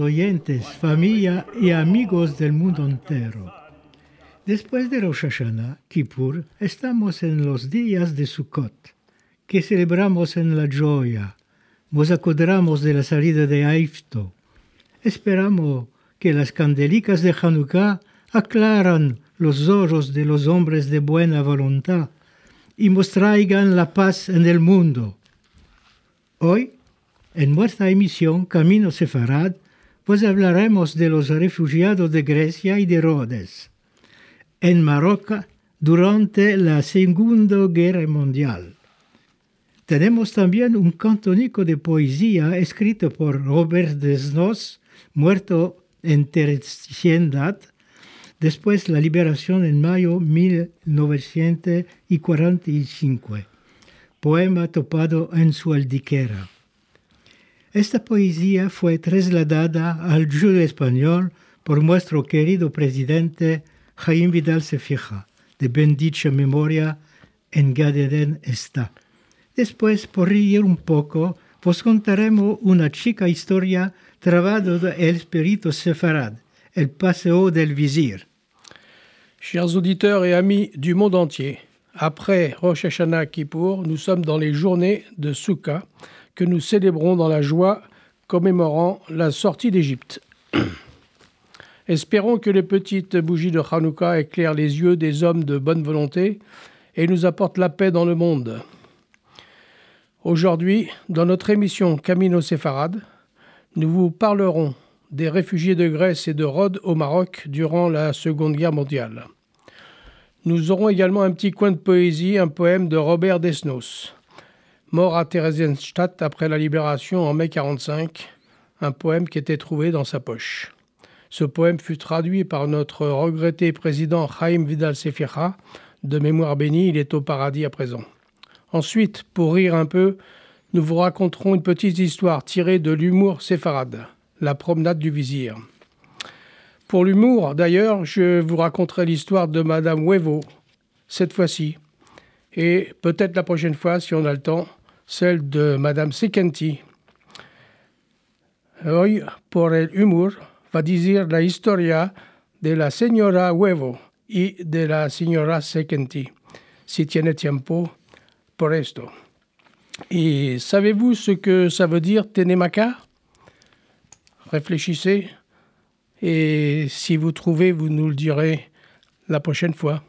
oyentes, familia y amigos del mundo entero. Después de Rosh Hashanah, Kippur, estamos en los días de Sukkot, que celebramos en la joya. Nos acordamos de la salida de Aifto. Esperamos que las candelicas de Hanukkah aclaran los ojos de los hombres de buena voluntad y nos traigan la paz en el mundo. Hoy, en nuestra emisión Camino Sefarad, pues hablaremos de los refugiados de Grecia y de Rhodes en Marruecos durante la Segunda Guerra Mundial. Tenemos también un cantónico de poesía escrito por Robert Desnos, muerto en terciandad, después la liberación en mayo de 1945, poema topado en su aldiquera. Esta poesía fue trasladada al judo español por nuestro querido presidente Jaime Vidal Sefija, de bendicha memoria, en Gadeden está. Después, por reír un poco, vos contaremos una chica historia trabada del espíritu sefarad, el paseo del vizir. Chers auditeurs et amis du monde entier, après Rosh Hashanah Kippour, nous sommes dans les journées de Souka nous célébrons dans la joie commémorant la sortie d'Égypte. Espérons que les petites bougies de Hanouka éclairent les yeux des hommes de bonne volonté et nous apportent la paix dans le monde. Aujourd'hui, dans notre émission Camino Séfarade, nous vous parlerons des réfugiés de Grèce et de Rhodes au Maroc durant la Seconde Guerre mondiale. Nous aurons également un petit coin de poésie, un poème de Robert Desnos, mort à Theresienstadt après la libération en mai 1945, un poème qui était trouvé dans sa poche. Ce poème fut traduit par notre regretté président Chaim Vidal Sefira. De mémoire bénie, il est au paradis à présent. Ensuite, pour rire un peu, nous vous raconterons une petite histoire tirée de l'humour séfarade, la promenade du vizir. Pour l'humour, d'ailleurs, je vous raconterai l'histoire de Madame Huevo, cette fois-ci, et peut-être la prochaine fois, si on a le temps, celle de Madame Sekenti. Hoy, por el va decir la historia de la señora Huevo y de la señora Sekenti, si tiene tiempo por esto. Et savez-vous ce que ça veut dire Tenemaka Réfléchissez et si vous trouvez, vous nous le direz la prochaine fois.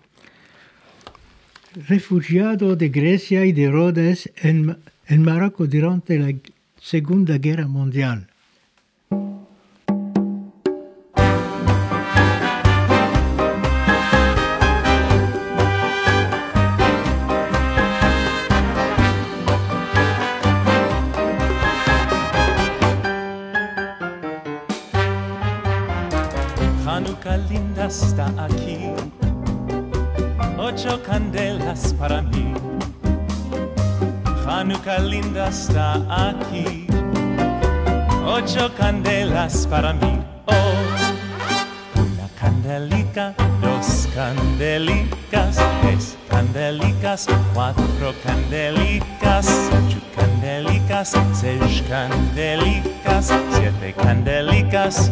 Refugiado de Grecia y de Rhodes en, en Marruecos durante la Segunda Guerra Mundial. Linda está aquí, ocho candelas para mí. Oh, una candelica, dos candelicas, tres candelicas, cuatro candelicas, ocho candelicas, seis candelicas, siete candelicas,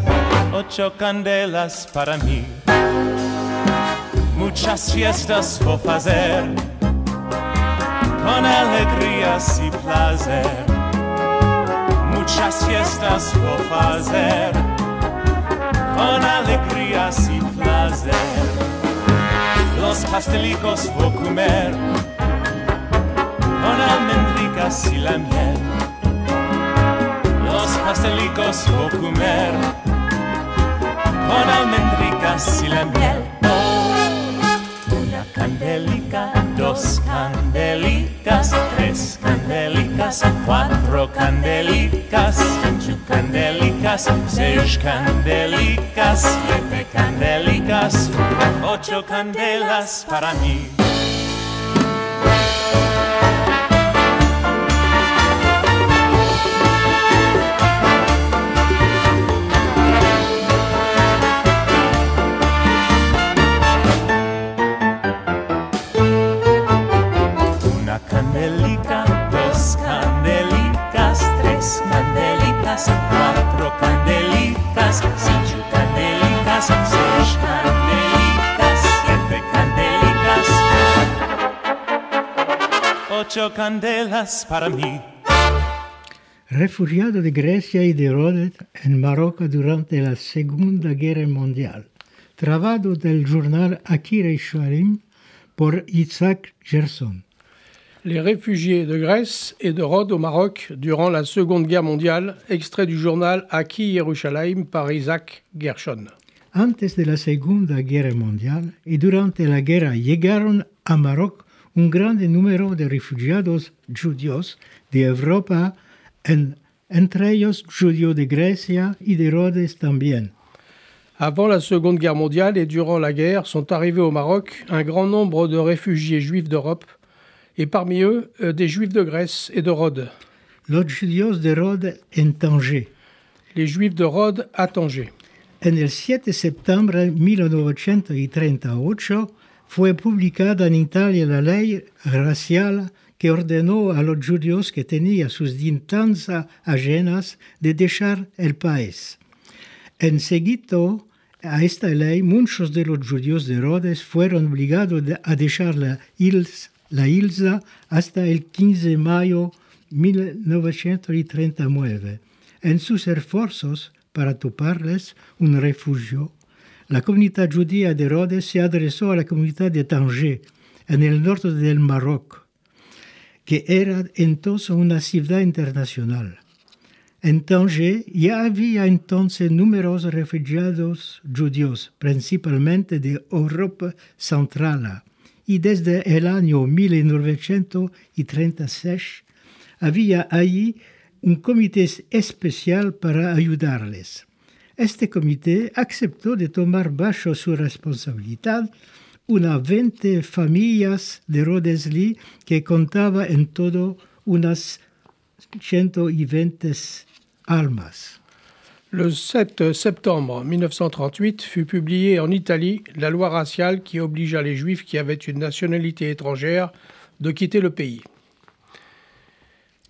ocho candelas para mí. Muchas fiestas hacer con alegrías y placer. Muchas fiestas a hacer con alegrías y placer. Los pastelicos a comer con almendricas y la miel. Los pastelicos a comer con almendricas y la miel. Una candelica, dos candelicas, tres candelicas, cuatro candelicas, cinco candelicas, seis candelicas, siete candelicas, ocho candelas para mí. Ocho candelas para mí. Refugiado de Grecia y de Rhodes en Marruecos durante la Segunda Guerra Mundial. Trabajo del journal Akira Sharim por Isaac Gerson. Les réfugiés de Grèce et de Rhodes au Maroc durant la Seconde Guerre mondiale, extrait du journal Aki Yerushalayim par Isaac Gershon. Antes de la Segunda Guerra Mundial y durante la guerra llegaron a Maroc un gran número de refugiados judíos de Europa, en- entre ellos judíos de Grecia y de Rhodes también. Avant la Seconde Guerre mondiale et durant la guerre sont arrivés au Maroc un grand nombre de réfugiés juifs d'Europe, et parmi eux euh, des juifs de Grèce et de Rhodes. Los judíos de Rhodes en Tanger. Les juifs de Rhodes à Tanger. En el 7 de septiembre de 1938 fue publicada en Italia la ley racial que ordenó a los judíos que tenían sus distancias ajenas de dejar el país. En seguito a esta ley, muchos de los judíos de Rhodes fueron obligados a dejar la, isla hasta el 15 de mayo de 1939. En sus esfuerzos para toparles un refugio, la comunidad judía de Rhodes se adresó a la comunidad de Tanger, en el norte del Maroc, que era entonces una ciudad internacional. En Tanger ya había entonces numerosos refugiados judíos, principalmente de Europa Central, y desde el año 1936 había allí un comité especial para ayudarles. Este comité aceptó de tomar bajo su responsabilidad unas 20 familias de Rodesli que contaba en todo unas 120 almas. Le 7 septembre 1938 fut publiée en Italie la loi raciale qui obligea les juifs qui avaient une nationalité étrangère de quitter le pays.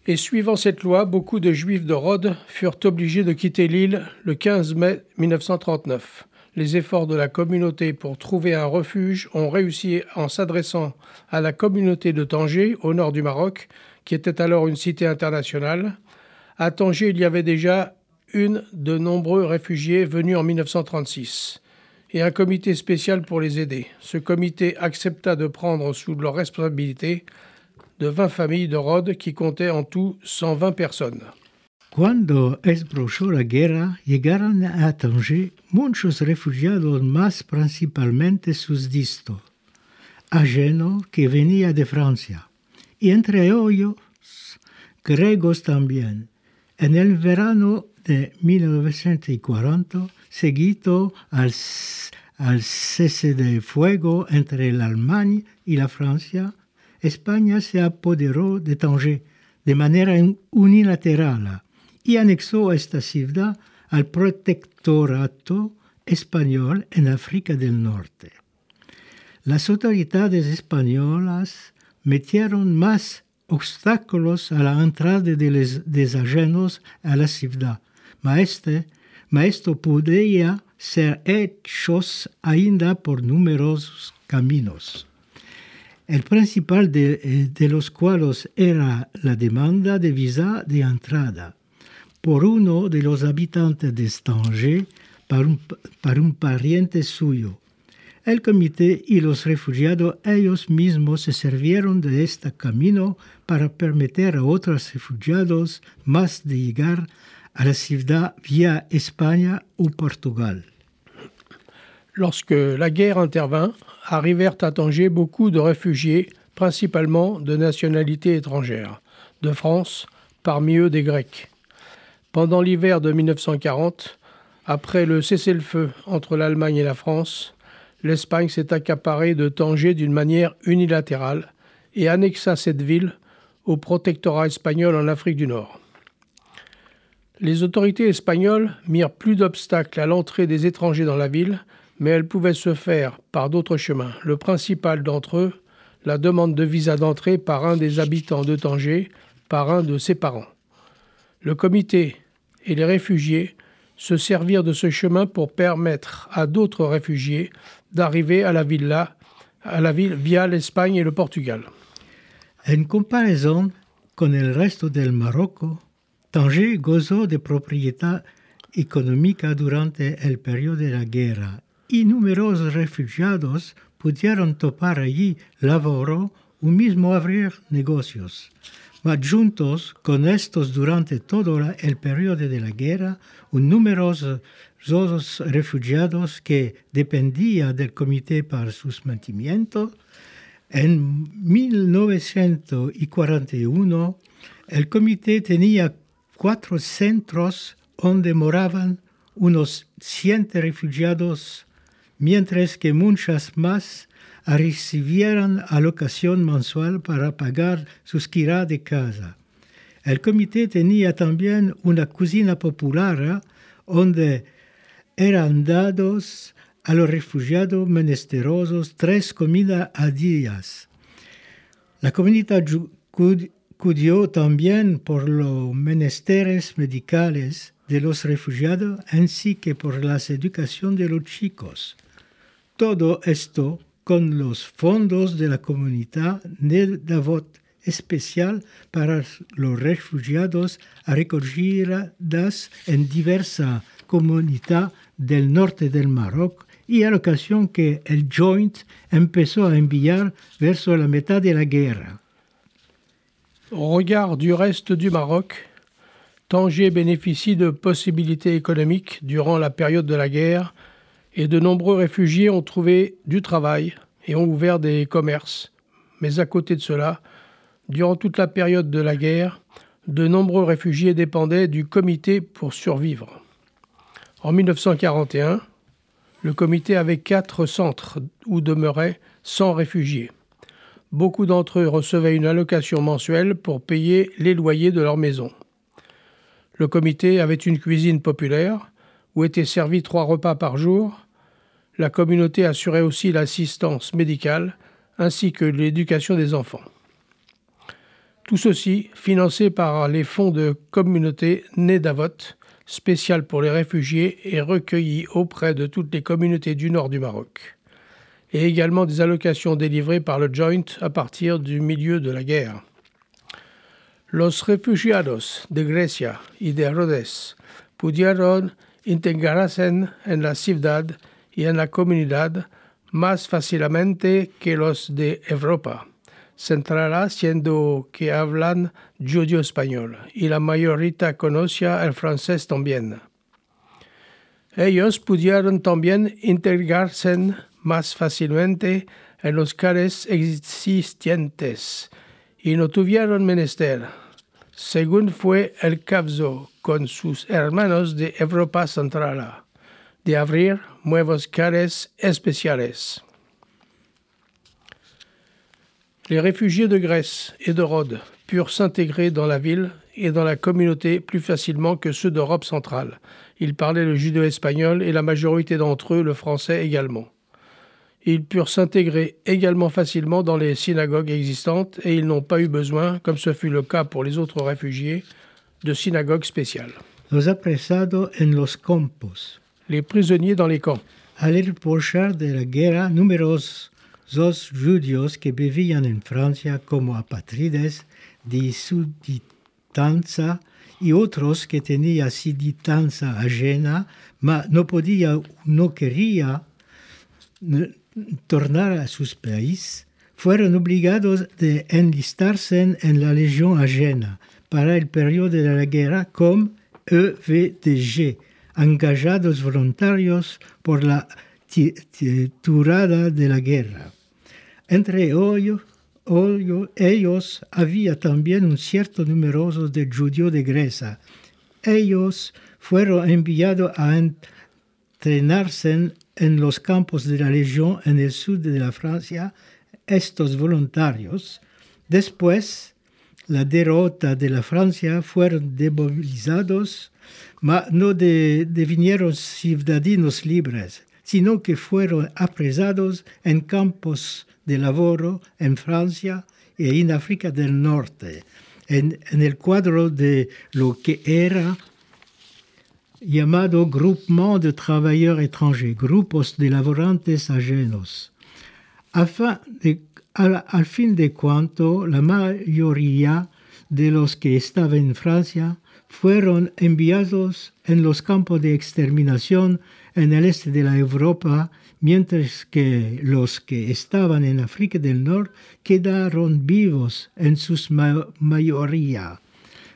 Et suivant cette loi, beaucoup de juifs de Rhodes furent obligés de quitter l'île le 15 mai 1939. Les efforts de la communauté pour trouver un refuge ont réussi en s'adressant à la communauté de Tanger, au nord du Maroc, qui était alors une cité internationale. À Tanger, il y avait déjà une de nombreux réfugiés venus en 1936 et un comité spécial pour les aider. Ce comité accepta de prendre sous leur responsabilité de 20 familles de Rhodes qui comptaient en tout 120 personnes. Cuando esbrochó la guerra, llegaron a Tanger muchos refugiados más principalmente susdichos, ajenos que venía de Francia, y entre ellos griegos también. En el verano de 1940, seguido al, al cese de fuego entre la Alemania y la Francia, España se apoderó de Tanger de manera unilateral y anexó esta ciudad al protectorato español en África del Norte. Las autoridades españolas metieron más obstáculos a la entrada de los desajenos a la ciudad, mas, mas esto podía ser hecho ainda por numerosos caminos. El principal de, de, los cuales era la demanda de visa de entrada por uno de los habitantes de Tanger para un, pariente suyo. El comité y los refugiados ellos mismos se sirvieron de este camino para permitir a otros refugiados más de llegar a la ciudad vía España o Portugal. Lorsque la guerre intervint, arrivèrent à Tanger beaucoup de réfugiés, principalement de nationalité étrangère, de France, parmi eux des Grecs. Pendant l'hiver de 1940, après le cessez-le-feu entre l'Allemagne et la France, l'Espagne s'est accaparée de Tanger d'une manière unilatérale et annexa cette ville au protectorat espagnol en Afrique du Nord. Les autorités espagnoles mirent plus d'obstacles à l'entrée des étrangers dans la ville, mais elles pouvaient se faire par d'autres chemins. Le principal d'entre eux, la demande de visa d'entrée par un des habitants de Tanger, par un de ses parents. Le comité et les réfugiés se servirent de ce chemin pour permettre à d'autres réfugiés d'arriver à la ville là, à la ville via l'Espagne et le Portugal. En comparaison con el resto del Marocco, Tanger gozó de proprietà económica durante el de la guerra y numerosos refugiados pudieron topar allí laboro o mismo abrir negocios. Mas juntos con estos durante todo el periodo de la guerra, un numerosos refugiados que dependían del comité para su mantenimiento, en 1941 el comité tenía cuatro centros donde moraban unos 100 refugiados, mientras que muchas más recibieron alocación mensual para pagar sus quiras de casa. El comité tenía también una cocina popular donde eran dados a los refugiados menesterosos tres comidas a días. La comunidad cuidó también por los menesteres medicales de los refugiados, así que por la educación de los chicos. Todo esto con los fondos de la comunidad de Davot especial para los refugiados recogidas en diversas comunidades del norte del Maroc y a l'occasion que el Joint empezó a enviar verso la mitad de la guerra. Au regard du reste du Maroc, Tanger bénéficie de possibilités économiques durant la période de la guerre et de nombreux réfugiés ont trouvé du travail et ont ouvert des commerces. Mais à côté de cela, durant toute la période de la guerre, de nombreux réfugiés dépendaient du comité pour survivre. En 1941, le comité avait quatre centres où demeuraient 100 réfugiés. Beaucoup d'entre eux recevaient une allocation mensuelle pour payer les loyers de leur maison. Le comité avait une cuisine populaire où étaient servis trois repas par jour. La communauté assurait aussi l'assistance médicale ainsi que l'éducation des enfants. Tout ceci financé par les fonds de communauté Nedavot, spécial pour les réfugiés et recueilli auprès de toutes les communautés du nord du Maroc, et également des allocations délivrées par le Joint à partir du milieu de la guerre. Los refugiados de Grecia y de Rhodes pudieron integrarse en la ciudad y en la comunidad más fácilmente que los de Europa centrará siendo que hablan judío español y la mayoría conocía el francés también. Ellos pudieron también integrarse más fácilmente en los cares existentes y no tuvieron menester, según fue el caso con sus hermanos de Europa Central, de abrir nuevos cares especiales. Les réfugiés de Grèce et de Rhodes purent s'intégrer dans la ville et dans la communauté plus facilement que ceux d'Europe centrale. Ils parlaient le judéo-espagnol et la majorité d'entre eux le français également. Ils purent s'intégrer également facilement dans les synagogues existantes et ils n'ont pas eu besoin, comme ce fut le cas pour les autres réfugiés, de synagogues spéciales. Los apresados en los campos. Les prisonniers dans les camps. Al de la guerra, numerosos judíos que vivían en Francia como apatrides de suditanza y otros que tenían siditanza ajena, mas no podía, no quería tornar a sus países, fueron obligados de enlistarse en la legión ajena para el periodo de la guerra como EVDG, engajados voluntarios por la tirada de la guerra. Entre ellos, ellos había también un cierto número de judíos de Grecia. Ellos fueron enviados a entrenarse en los campos de la Legión en el sur de la Francia. Estos voluntarios, después la derrota de la Francia, fueron demovilizados, mas no devinieron ciudadanos libres, sino que fueron apresados en campos de lavoro en Francia y en África del Norte, en, el cuadro de lo que era llamado Groupement de Travailleurs Étrangers, grupos de laborantes ajenos. Afin de al, fin de cuanto la mayoría de los que estaban en Francia fueron enviados en los campos de exterminación en el este de la Europa, mientras que los que estaban en África del Norte quedaron vivos en su ma mayoría,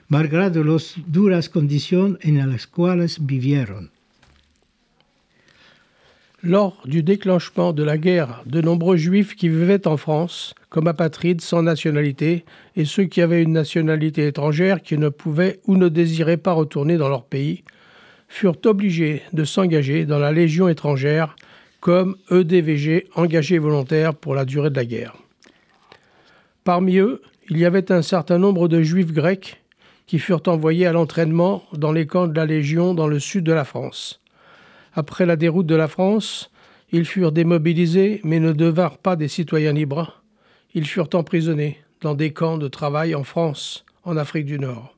malgrado las duras conditions en las cuales vivieron. Lors du déclenchement de la guerre, de nombreux juifs qui vivaient en France, comme apatrides sans nationalité, et ceux qui avaient une nationalité étrangère qui ne pouvaient ou ne désiraient pas retourner dans leur pays, furent obligés de s'engager dans la Légion étrangère comme EDVG engagés volontaires pour la durée de la guerre. Parmi eux, il y avait un certain nombre de juifs grecs qui furent envoyés à l'entraînement dans les camps de la Légion dans le sud de la France. Après la déroute de la France, ils furent démobilisés mais ne devinrent pas des citoyens libres. Ils furent emprisonnés dans des camps de travail en France, en Afrique du Nord.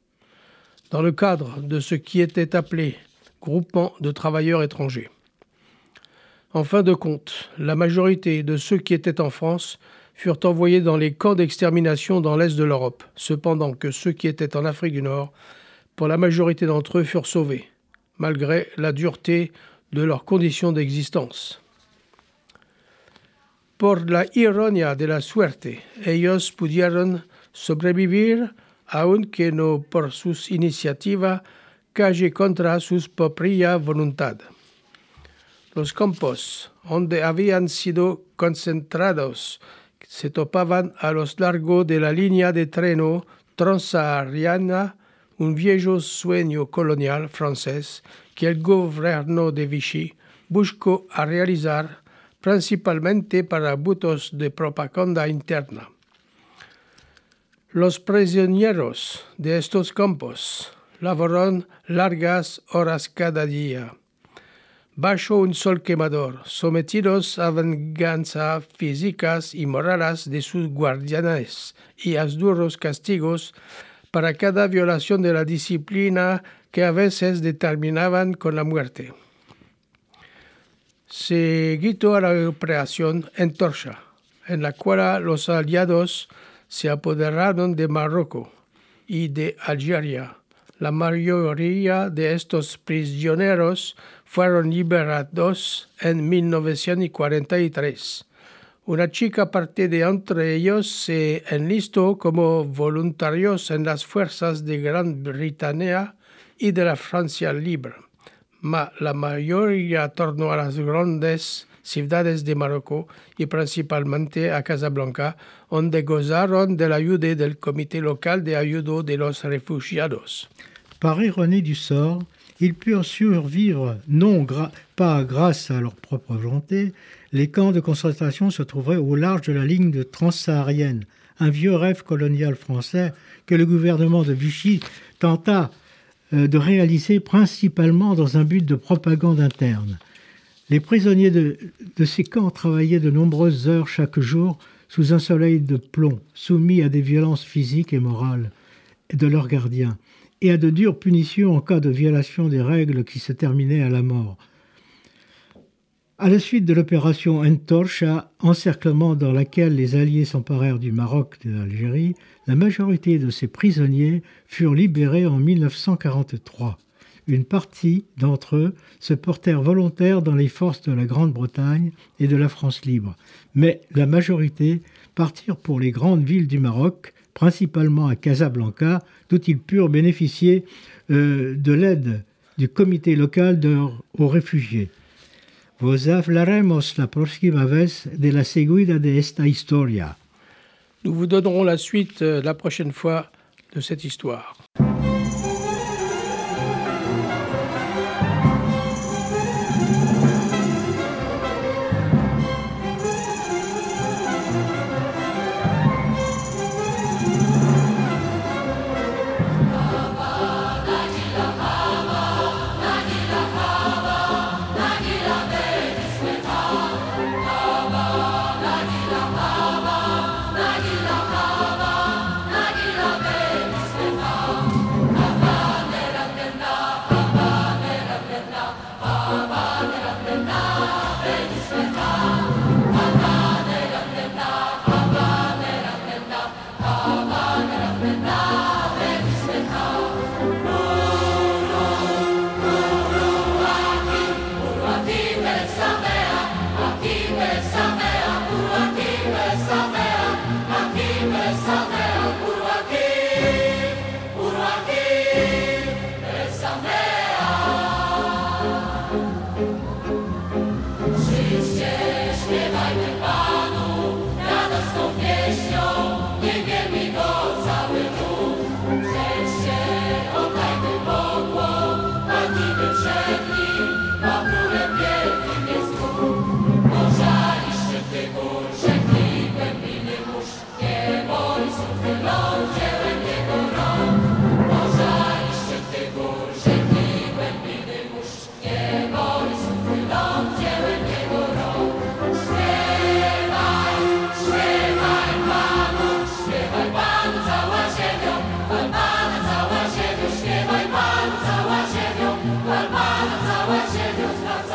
Dans le cadre de ce qui était appelé groupement de travailleurs étrangers. En fin de compte, la majorité de ceux qui étaient en France furent envoyés dans les camps d'extermination dans l'est de l'Europe, cependant que ceux qui étaient en Afrique du Nord, pour la majorité d'entre eux, furent sauvés, malgré la dureté de leurs conditions d'existence. Por la ironia de la suerte, ellos pudieron sobrevivir aunque no por sus iniciativas calle contra sus propia voluntad. Los campos donde habían sido concentrados se topaban a lo largo de la línea de treno transsahariana, un viejo sueño colonial francés que el gobierno de Vichy buscó a realizar principalmente para butos de propaganda interna. Los prisioneros de estos campos laboraron largas horas cada día, bajo un sol quemador, sometidos a venganza físicas y morales de sus guardianes y a duros castigos para cada violación de la disciplina que a veces determinaban con la muerte. Seguido a la operación Entorcha, en la cual los aliados se apoderaron de Marruecos y de Algeria. La mayoría de estos prisioneros fueron liberados en 1943. Una chica parte de entre ellos se enlistó como voluntarios en las fuerzas de Gran Bretaña y de la Francia libre. Ma la mayoría tornó a las grandes ciudades de Marruecos y principalmente a Casablanca, donde gozaron de la ayuda del Comité local de ayuda de los refugiados. Par ironie du sort, ils purent survivre, non pas grâce à leur propre volonté. Les camps de concentration se trouveraient au large de la ligne de transsaharienne, un vieux rêve colonial français que le gouvernement de Vichy tenta de réaliser principalement dans un but de propagande interne. Les prisonniers de, de, ces camps travaillaient de nombreuses heures chaque jour sous un soleil de plomb, soumis à des violences physiques et morales de leurs gardiens, et à de dures punitions en cas de violation des règles qui se terminaient à la mort. À la suite de l'opération Entorcha, encerclement dans laquelle les Alliés s'emparèrent du Maroc et de l'Algérie, la majorité de ces prisonniers furent libérés en 1943. Une partie d'entre eux se portèrent volontaires dans les forces de la Grande-Bretagne et de la France libre, mais la majorité partirent pour les grandes villes du Maroc, principalement à Casablanca, d'où ils purent bénéficier euh, de l'aide du comité local aux réfugiés. Vos hablaremos la próxima vez de la seguida de esta historia. Nous vous donnerons la suite euh, la prochaine fois de cette histoire. Chwała Ciebie, Władca.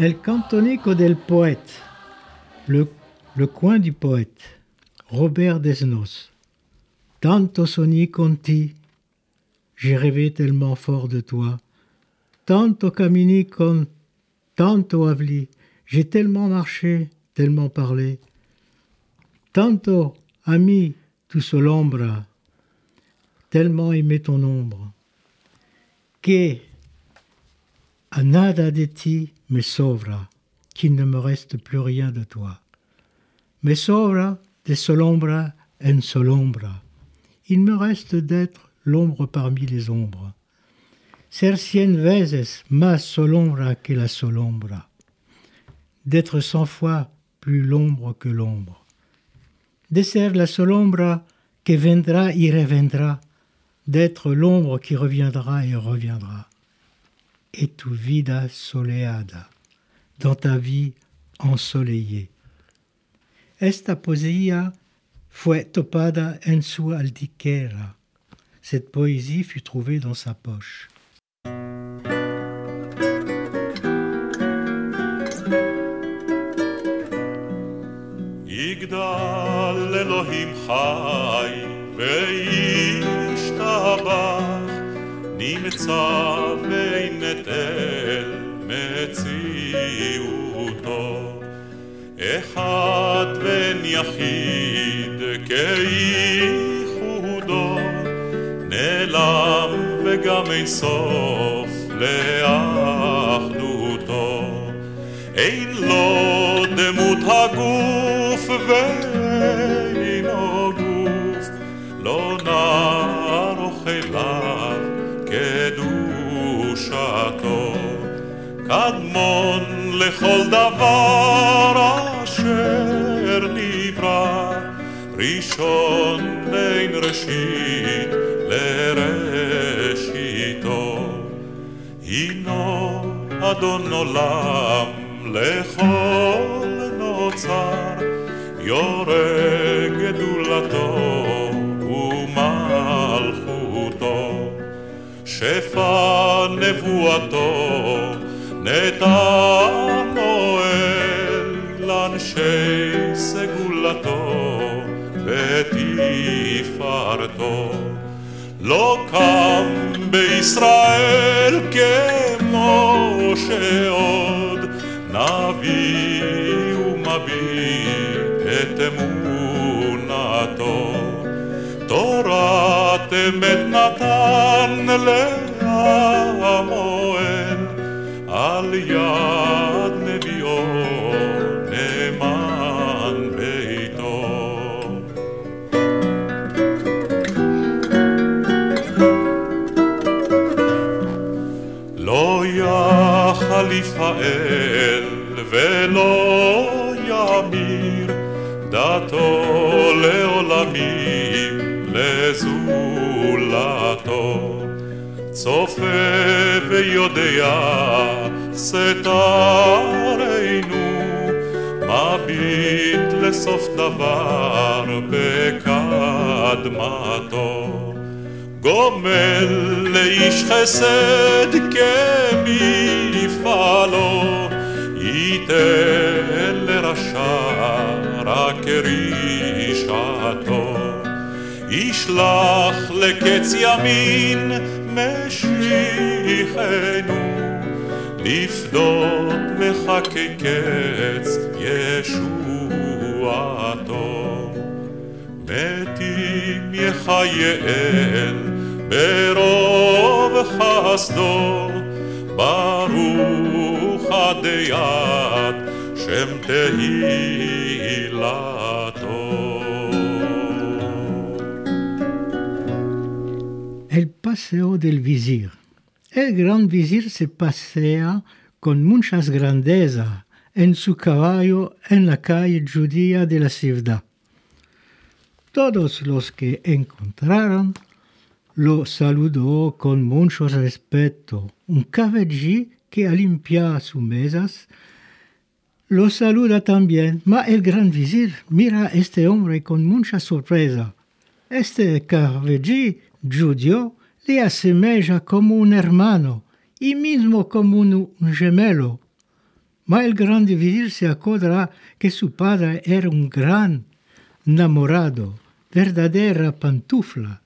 El cantonico del poète, le, le coin du poète, Robert Desnos. Tanto soni conti, j'ai rêvé tellement fort de toi. Tanto camini con tanto avli, j'ai tellement marché, tellement parlé. Tanto ami tu l'ombre, tellement aimé ton ombre. Que a nada de ti me sobra, qu'il ne me reste plus rien de toi. Me sobra de solombra en solombra. Il me reste d'être l'ombre parmi les ombres. Ser cien veces más solombra que la solombra. D'être cent fois plus l'ombre que l'ombre. De ser la solombra que vendra y reviendra. D'être l'ombre qui reviendra et reviendra et tu vida soleada, dans ta vie ensoleillée. Esta poesia fue topada en su aldiquera. Cette poésie fut trouvée dans sa poche. נמצא ואינת אל מציאותו. אחד בן יחיד כייחודו, נעלם וגם אין סוף לאחדותו. אין לו דמות הגוף ואינו גוף, לא נער אוכליו קדושתו, קדמון לכל דבר אשר נברא, ראשון בין ראשית לראשיתו. הינו אדון עולם לכל נוצר, יורה גדולתו שפע נבואתו נתן נואל לאנשי סגולתו ותפארתו לא קם בישראל כמו שעוד נביא ומביט את אמונתו. תורת אמת נתן לעמואל ולא ימיר דתו לעולמים לזולתו. צופה ויודע סתרנו מביט לסוף דבר בקדמתו. גומל לאיש חסד כמפעלו, ייתן לרשע רק רשעתו. ישלח לקץ ימין משיחנו, לפדות מחכה קץ ישועתו. מתים יחייאל ברוב חסדו, ברוך עד יד שם תהילתו. El paseo del visir. El gran visir se pasea con muchas grandeza en su caballo en la calle judía de la ciudad. Todos los que encontraron lo saludó con mucho respeto. Un caballí que limpia sus mesas lo saluda también, mas el gran visir mira a este hombre con mucha sorpresa. Este caballí judío le asemeja como un hermano y mismo como un, gemelo. Ma el gran visir se acordará que su padre era un gran enamorado, verdadera pantufla,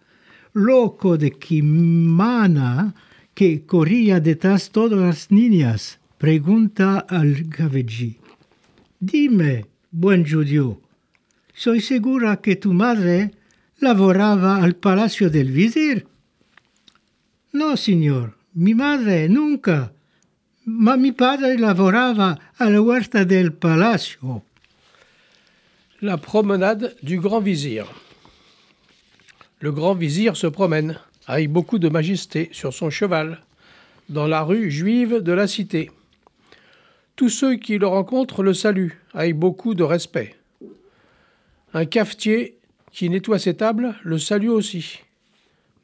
loco de Kimana que corría detrás todas las niñas, pregunta al caballí. Dime, buen judío, soy segura que tu madre lavoraba al palacio del visir. No, señor, mi madre nunca, ma mi padre lavorava a la huerta del palacio. La promenade du grand vizir. Le grand vizir se promène, avec beaucoup de majesté, sur son cheval, dans la rue juive de la cité. Tous ceux qui le rencontrent le saluent, avec beaucoup de respect. Un cafetier qui nettoie ses tables le salue aussi.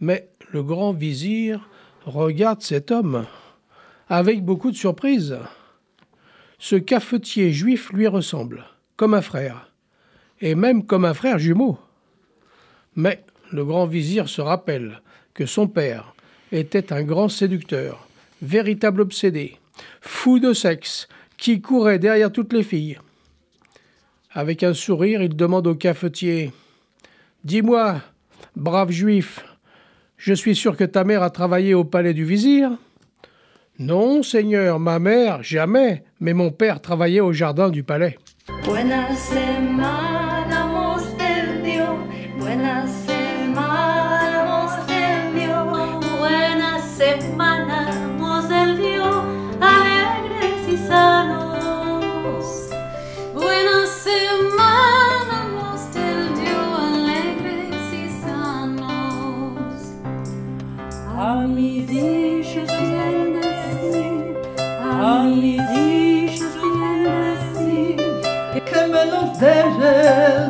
Mais le grand vizir regarde cet homme avec beaucoup de surprise. Ce cafetier juif lui ressemble, comme un frère, et même comme un frère jumeau. Mais le grand vizir se rappelle que son père était un grand séducteur, véritable obsédé, fou de sexe, qui courait derrière toutes les filles. Avec un sourire, il demande au cafetier Dis-moi, brave juif, je suis sûr que ta mère a travaillé au palais du vizir? Non, seigneur, ma mère, jamais, mais mon père travaillait au jardin du palais. world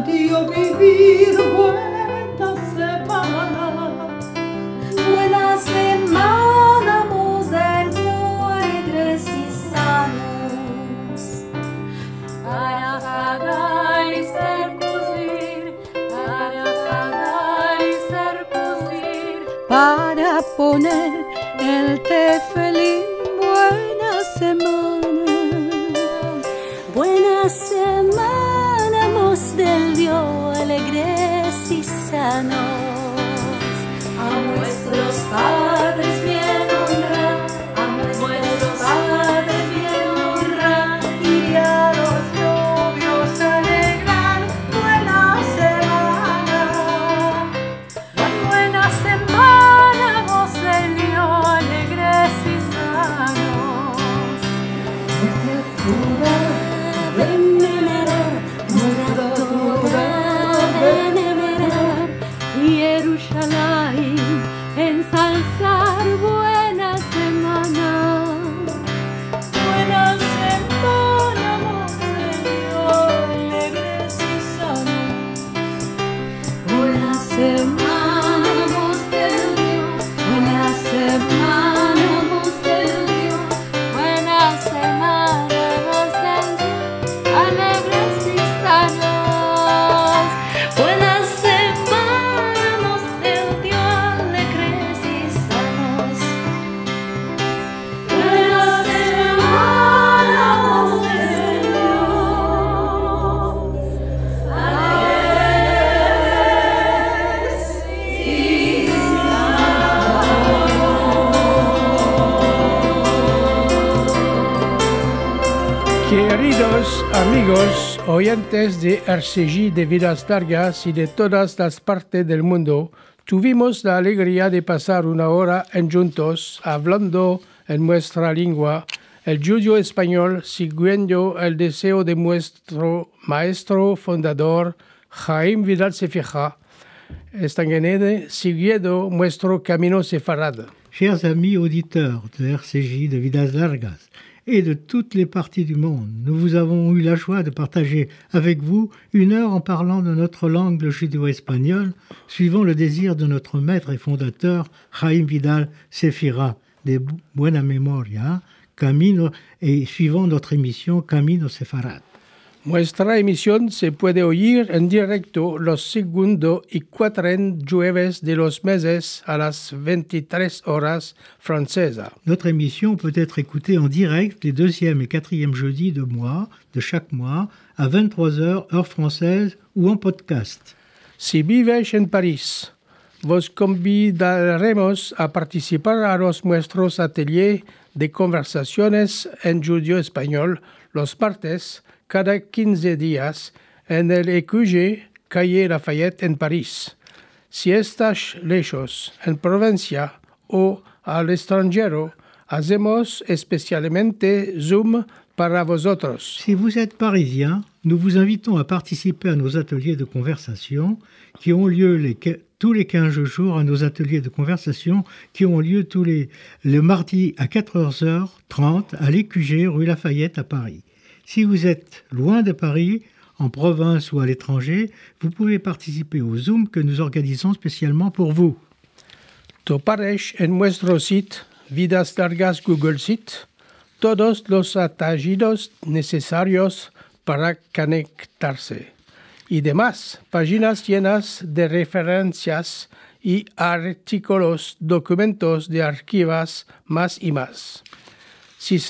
oyentes de RCJ de Vidas Largas y de todas las partes del mundo, tuvimos la alegría de pasar una hora en juntos hablando en nuestra lengua, el judío español, siguiendo el deseo de nuestro maestro fundador, Jaime Vidal Sefija, Estanguenede, siguiendo nuestro camino sefarad. Chers amis auditeurs de RCJ de Vidas Largas et de toutes les parties du monde, nous vous avons eu la joie de partager avec vous une heure en parlant de notre langue, le judéo-espagnol, suivant le désir de notre maître et fondateur, Jaime Vidal Sefira, de Bu- Buena Memoria, Camino, et suivant notre émission Camino Sefarad. Nuestra emisión se puede oír en directo los segundo y cuatro jueves de los meses a las 23 horas francesa. Notre émission peut être écoutée en direct les deuxième et quatrième jeudis de mois, de chaque mois, à 23h heure française ou en podcast. Si vives en París, vos convidaremos a participar a los nuestros ateliers de conversaciones en judío español los martes cada 15 días en el EQG Calle Lafayette en París. Si estás lejos, en provincia o al extranjero, hacemos especialmente Zoom para vosotros. Si vous êtes parisien, nous vous invitons à participer à nos ateliers de conversation qui ont lieu tous les 15 jours à nos ateliers de conversation qui ont lieu tous les le mardi à 4h30 à l'EQG rue Lafayette à Paris. Si vous êtes loin de Paris, en province ou à l'étranger, vous pouvez participer au Zoom que nous organisons spécialement pour vous. Toparesh en nuestro sitio Vidas Largas Google Sheet todos los atallidos necesarios para conectarse y demás páginas llenas de referencias y artículos, documentos de archivas más y más. Si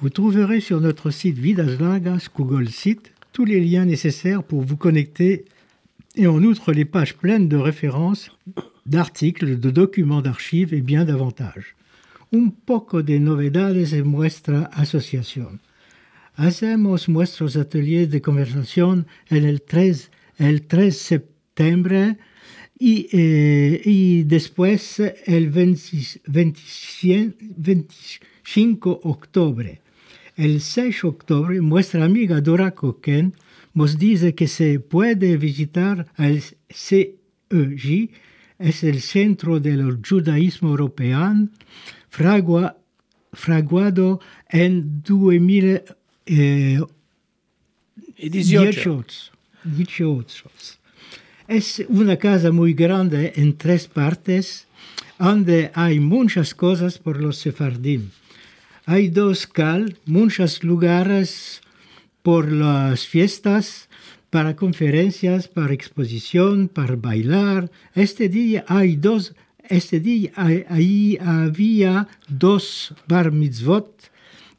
Vous trouverez sur notre site Vidas Largas Google Site tous les liens nécessaires pour vous connecter et en outre les pages pleines de références, d'articles, de documents d'archives et bien davantage. Un poco de novedades en nuestra asociación. Hacemos nuestros ateliers de conversación el 3, el 3 septiembre y, eh, y después el 20 25 25 octubre. El 6 de octubre, nuestra amiga Dora Coquen nos dice que se puede visitar al CEJ, es el Centro del Judaísmo Europeo, fragua- fraguado en 2000, eh, Y 18. 18. 18. Es una casa muy grande en tres partes, donde hay muchas cosas por los sefardim. Hay dos cal, muchos lugares por las fiestas, para conferencias, para exposición, para bailar. Este día hay dos, este día ahí había dos bar mitzvot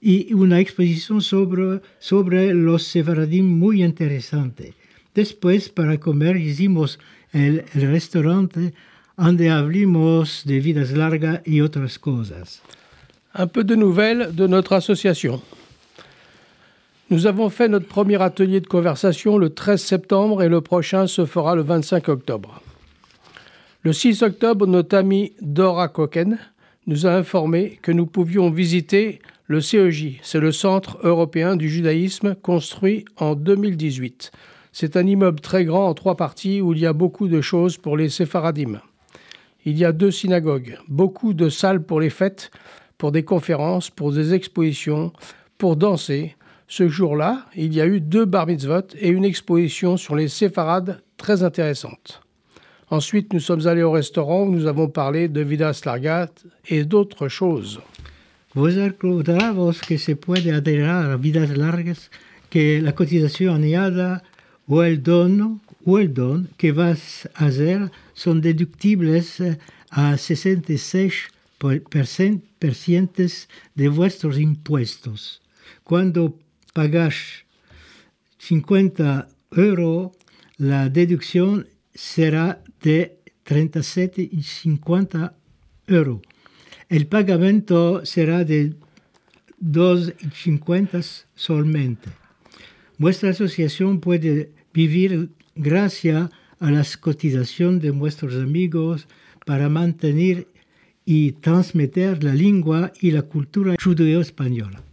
y una exposición sobre, sobre los sefaradim muy interesante. Después, para comer, hicimos el, el restaurante donde hablamos de vidas largas y otras cosas. Un peu de nouvelles de notre association. Nous avons fait notre premier atelier de conversation le 13 septembre et le prochain se fera le 25 octobre. Le 6 octobre, notre amie Dora Koken nous a informé que nous pouvions visiter le CEJ, c'est le Centre européen du judaïsme construit en 2018. C'est un immeuble très grand en trois parties où il y a beaucoup de choses pour les séfaradim. Il y a deux synagogues, beaucoup de salles pour les fêtes, pour des conférences, pour des expositions, pour danser. Ce jour-là, il y a eu deux bar mitzvot et une exposition sur les séfarades très intéressante. Ensuite, nous sommes allés au restaurant où nous avons parlé de Vidas Largat et d'autres choses. Vos recordamos que se puede adherar a vidas largas, que la cotización añada o el don, o el don que vas a hacer son deductibles a 66% de vuestros impuestos. Cuando pagas 50 euros, la déduction sera de 37,50 euros. El pagamento será de 2,50 solamente. Vuestra asociación puede vivir gracias a las cotizaciones de vuestros amigos para mantener y transmitir la lengua y la cultura judeo-española.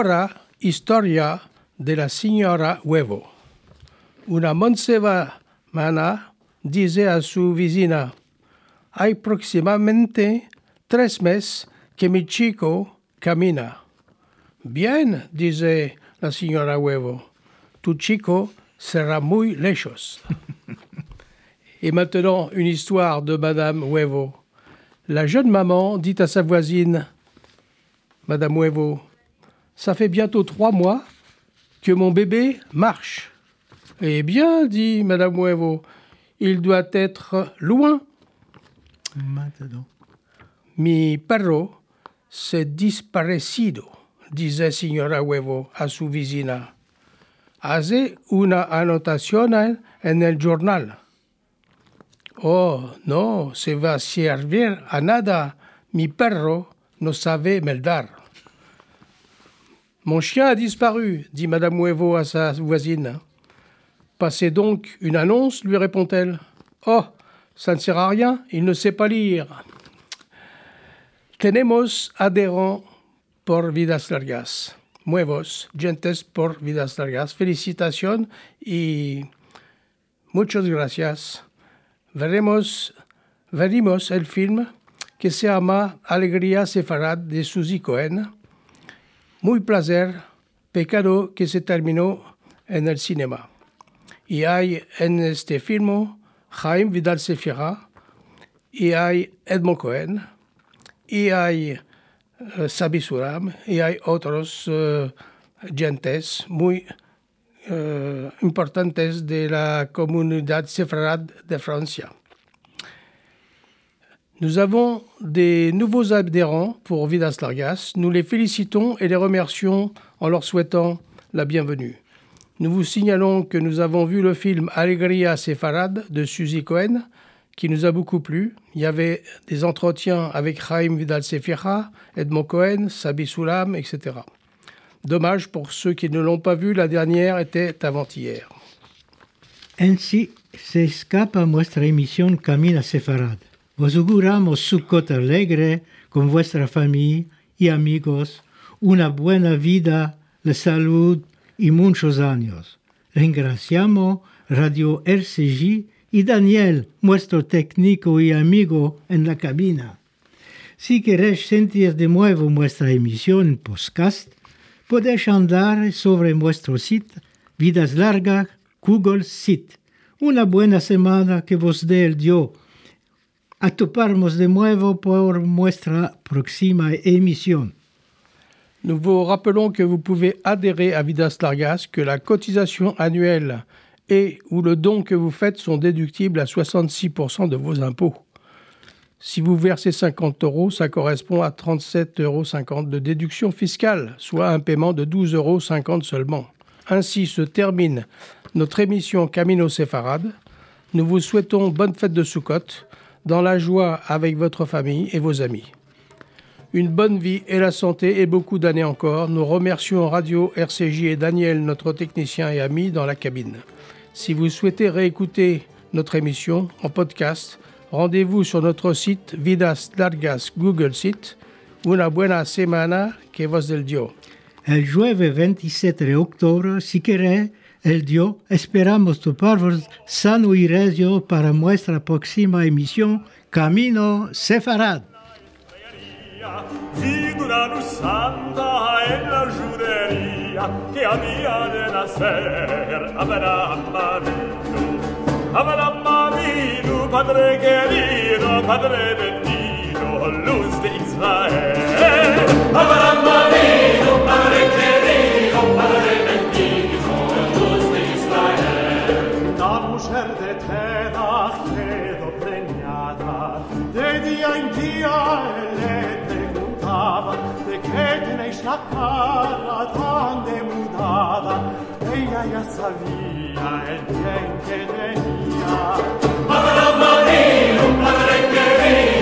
Agora, historia de la señora Huevo. Una manceba mana dice a su vecina, hay próximamente tres meses que mi chico camina. Bien, dice la señora Huevo, tu chico sera muy lejos. Et maintenant, une histoire de Madame Huevo. La jeune maman dit à sa voisine, Madame Huevo, ça fait bientôt trois mois que mon bébé marche. Eh bien, dit Madame Huevo, il doit être loin. Maintenant. Mi perro s'est disparecido, disait Signora Huevo a su vecina. Hace una anotación en el journal. Oh, no se va servir a nada. Mi perro no sabe meldar. Mon chien a disparu, dit Madame Huevo à sa voisine. Passez donc une annonce, lui répond-elle. Oh, ça ne sert à rien, il ne sait pas lire. Tenemos adherents por vidas largas. Nuevos, gentes por vidas largas. Felicitación y muchas gracias. Veremos, veremos el film que se llama Alegría Sefarad de Suzy Cohen. Muy placer, pecado que se terminó en el cinema. Y hay en este film Jaime Vidal Sefira, y hay Edmond Cohen, y hay eh, Sabi Suram, y hay otros eh, gentes muy eh, importantes de la comunidad sefarad de Francia. Nous avons des nouveaux adhérents pour Vidas Largas. Nous les félicitons et les remercions en leur souhaitant la bienvenue. Nous vous signalons que nous avons vu le film Alegria Sefarad de Suzy Cohen, qui nous a beaucoup plu. Il y avait des entretiens avec Chaim Vidal Sefira, Edmond Cohen, Sabi Soulam, etc. Dommage pour ceux qui ne l'ont pas vu, la dernière était avant-hier. Ainsi se escapa nuestra emisión Camina Sefarad. Os auguramos Sukkot alegre con vuestra familia y amigos, una buena vida, la salud y muchos años. Ringraziamo Radio RCJ y Daniel, nuestro técnico y amigo en la cabina. Si queréis sentir de nuevo nuestra emisión podcast, podéis andar sobre nuestro sitio Vidas Largas Google Sit. Una buena semana que vos dé el Dios. A toparnos de nuevo por nuestra próxima emisión. Nous vous rappelons que vous pouvez adhérer à Vidas Largas, que la cotisation annuelle et ou le don que vous faites sont déductibles à 66% de vos impôts. Si vous versez 50 euros, ça correspond à 37,50 euros de déduction fiscale, soit un paiement de 12,50 euros seulement. Ainsi se termine notre émission Camino Séfarade. Nous vous souhaitons bonne fête de Sukkot, dans la joie avec votre famille et vos amis. Une bonne vie et la santé et beaucoup d'années encore. Nous remercions Radio RCJ et Daniel, notre technicien et ami, dans la cabine. Si vous souhaitez réécouter notre émission en podcast, rendez-vous sur notre site Vidas Largas Google Site. Una buena semana que vos del Dio. El jueves 27 de octubre, si el dio, esperamos tu parvos San Uirezio para nuestra próxima emisión Camino Sefarad. Padre querido, Padre bendito, luz de Israel. La sciaccara tan demudada, ella ya sabía el bien que tenía padre marino padre querido